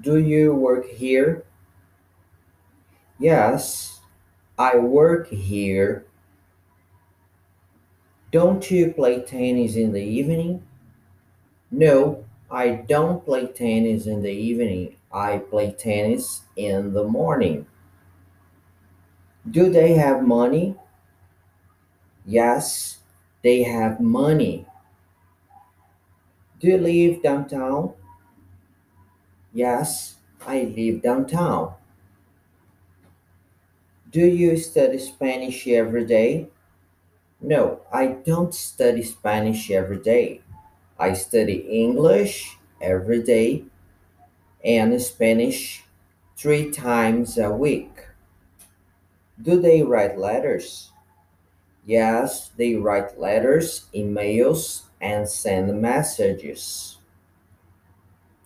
Do you work here? Yes, I work here. Don't you play tennis in the evening? No, I don't play tennis in the evening. I play tennis in the morning. Do they have money? Yes, they have money. Do you live downtown? Yes, I live downtown. Do you study Spanish every day? No, I don't study Spanish every day. I study English every day and Spanish three times a week. Do they write letters? Yes, they write letters, emails, and send messages.